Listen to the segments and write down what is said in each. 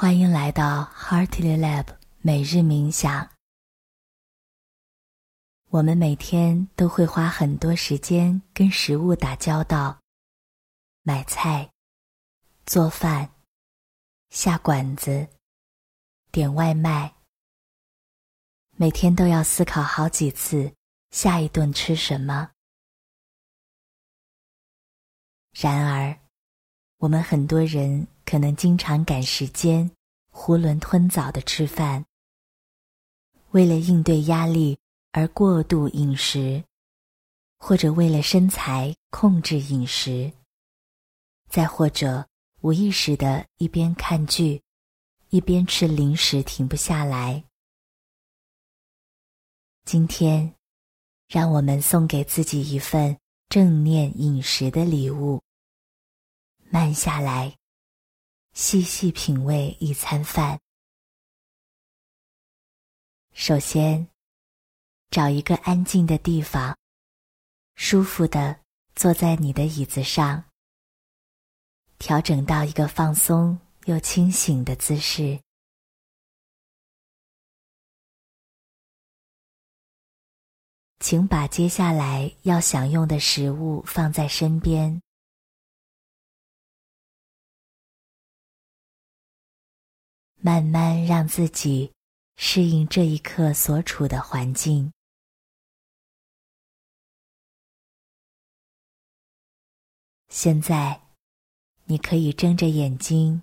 欢迎来到 Heartly Lab 每日冥想。我们每天都会花很多时间跟食物打交道，买菜、做饭、下馆子、点外卖，每天都要思考好几次下一顿吃什么。然而，我们很多人。可能经常赶时间，囫囵吞枣的吃饭。为了应对压力而过度饮食，或者为了身材控制饮食，再或者无意识的一边看剧，一边吃零食停不下来。今天，让我们送给自己一份正念饮食的礼物。慢下来。细细品味一餐饭。首先，找一个安静的地方，舒服的坐在你的椅子上，调整到一个放松又清醒的姿势。请把接下来要享用的食物放在身边。慢慢让自己适应这一刻所处的环境。现在，你可以睁着眼睛，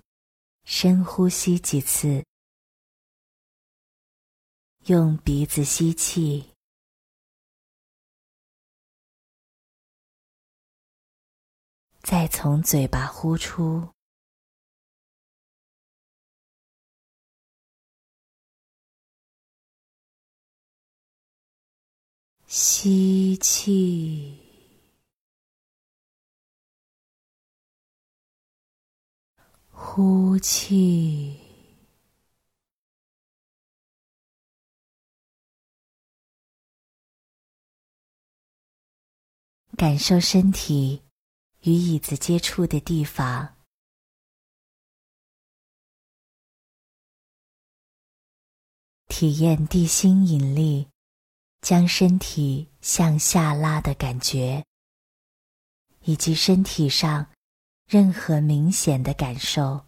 深呼吸几次，用鼻子吸气，再从嘴巴呼出。吸气，呼气，感受身体与椅子接触的地方，体验地心引力。将身体向下拉的感觉，以及身体上任何明显的感受。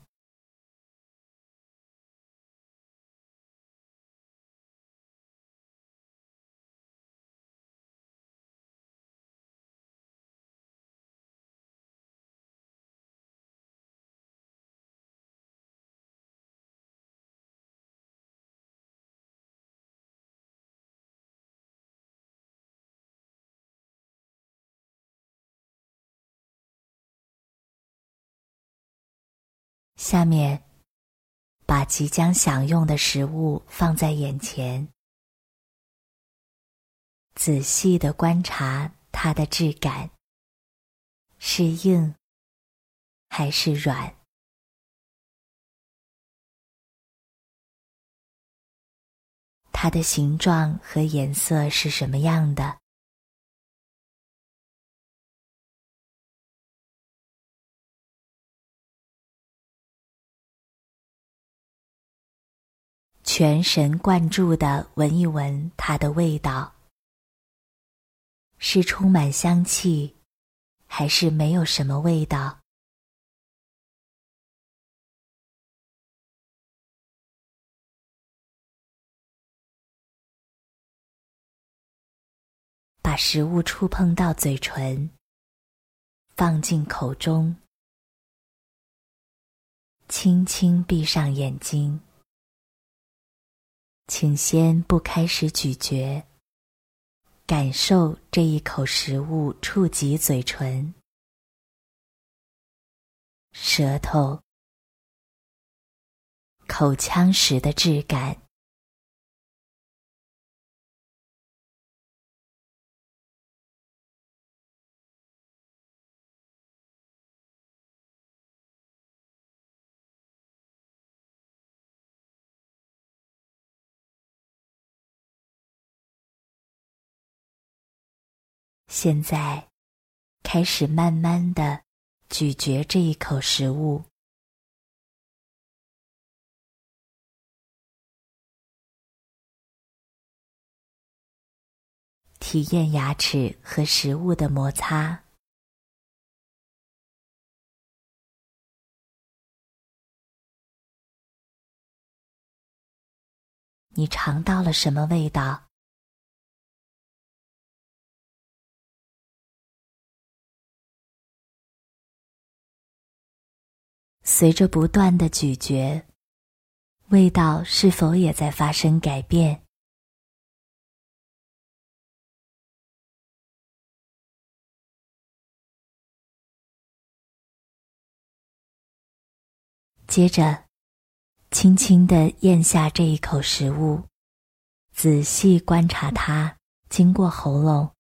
下面，把即将享用的食物放在眼前，仔细的观察它的质感，是硬还是软？它的形状和颜色是什么样的？全神贯注地闻一闻它的味道，是充满香气，还是没有什么味道？把食物触碰到嘴唇，放进口中，轻轻闭上眼睛。请先不开始咀嚼，感受这一口食物触及嘴唇、舌头、口腔时的质感。现在开始慢慢的咀嚼这一口食物。体验牙齿和食物的摩擦。你尝到了什么味道？随着不断的咀嚼，味道是否也在发生改变？接着，轻轻的咽下这一口食物，仔细观察它经过喉咙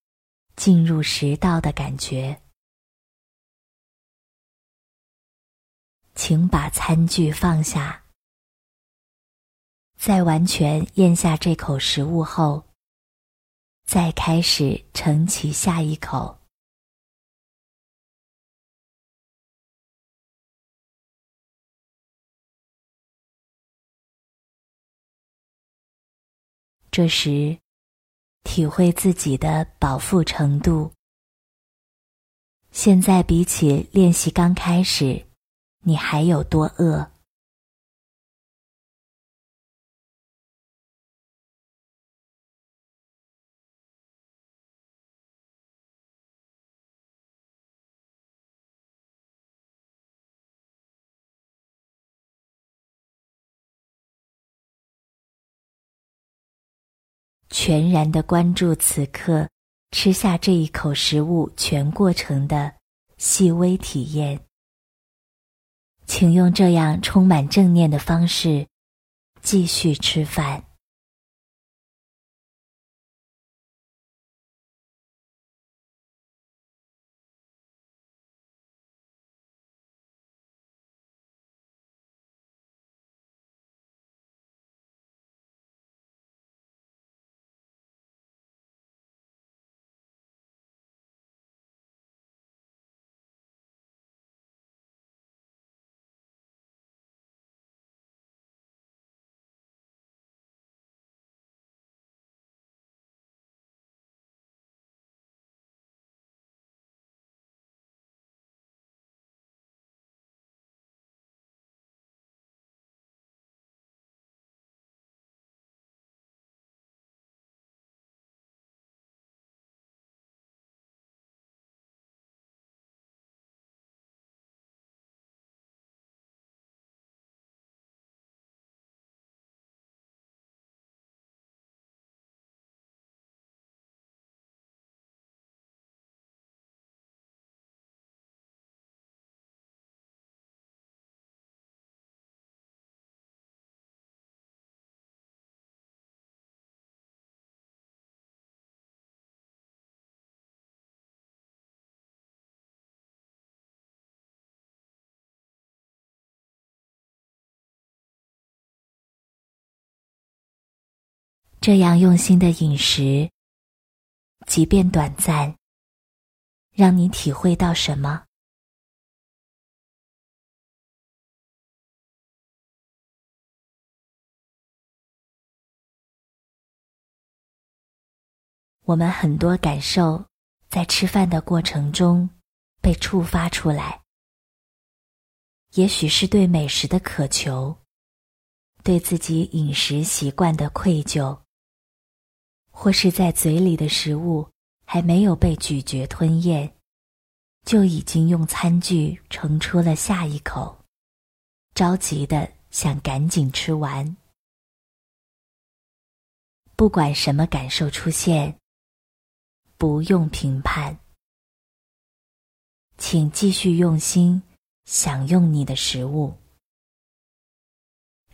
进入食道的感觉。请把餐具放下，在完全咽下这口食物后，再开始盛起下一口。这时，体会自己的饱腹程度。现在比起练习刚开始。你还有多饿？全然的关注此刻吃下这一口食物全过程的细微体验。请用这样充满正念的方式继续吃饭。这样用心的饮食，即便短暂，让你体会到什么？我们很多感受在吃饭的过程中被触发出来，也许是对美食的渴求，对自己饮食习惯的愧疚。或是在嘴里的食物还没有被咀嚼吞咽，就已经用餐具盛出了下一口，着急的想赶紧吃完。不管什么感受出现，不用评判，请继续用心享用你的食物，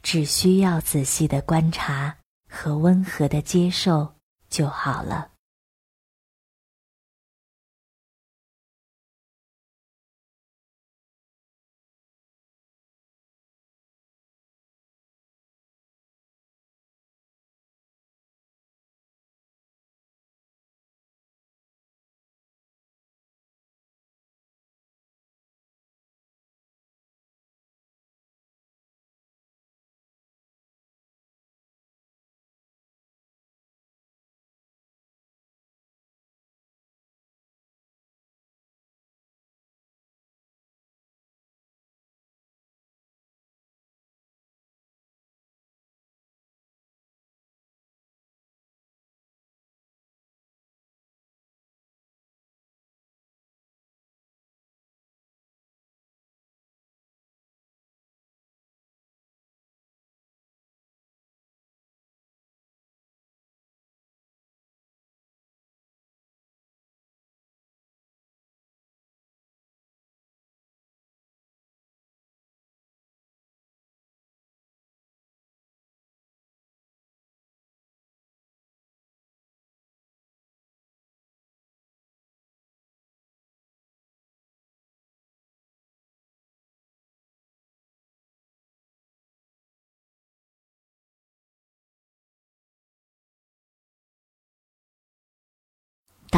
只需要仔细的观察和温和的接受。就好了。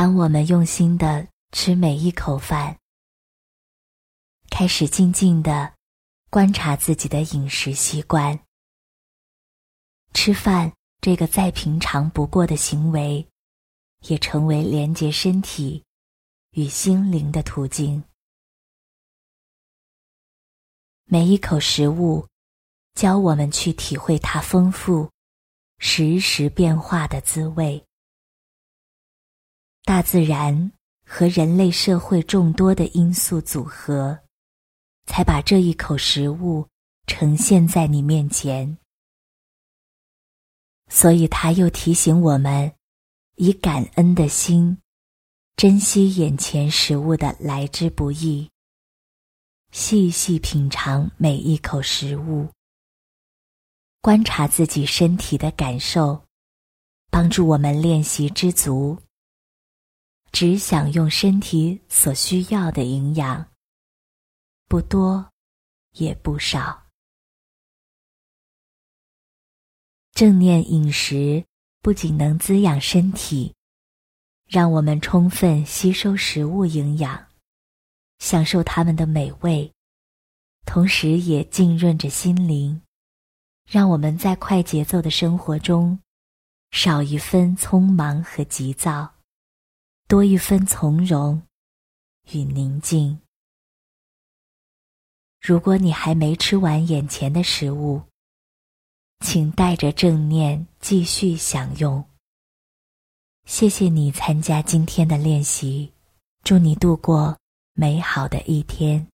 当我们用心的吃每一口饭，开始静静的观察自己的饮食习惯，吃饭这个再平常不过的行为，也成为连接身体与心灵的途径。每一口食物，教我们去体会它丰富、时时变化的滋味。大自然和人类社会众多的因素组合，才把这一口食物呈现在你面前。所以，他又提醒我们，以感恩的心，珍惜眼前食物的来之不易。细细品尝每一口食物，观察自己身体的感受，帮助我们练习知足。只享用身体所需要的营养，不多，也不少。正念饮食不仅能滋养身体，让我们充分吸收食物营养，享受它们的美味，同时也浸润着心灵，让我们在快节奏的生活中少一分匆忙和急躁。多一分从容与宁静。如果你还没吃完眼前的食物，请带着正念继续享用。谢谢你参加今天的练习，祝你度过美好的一天。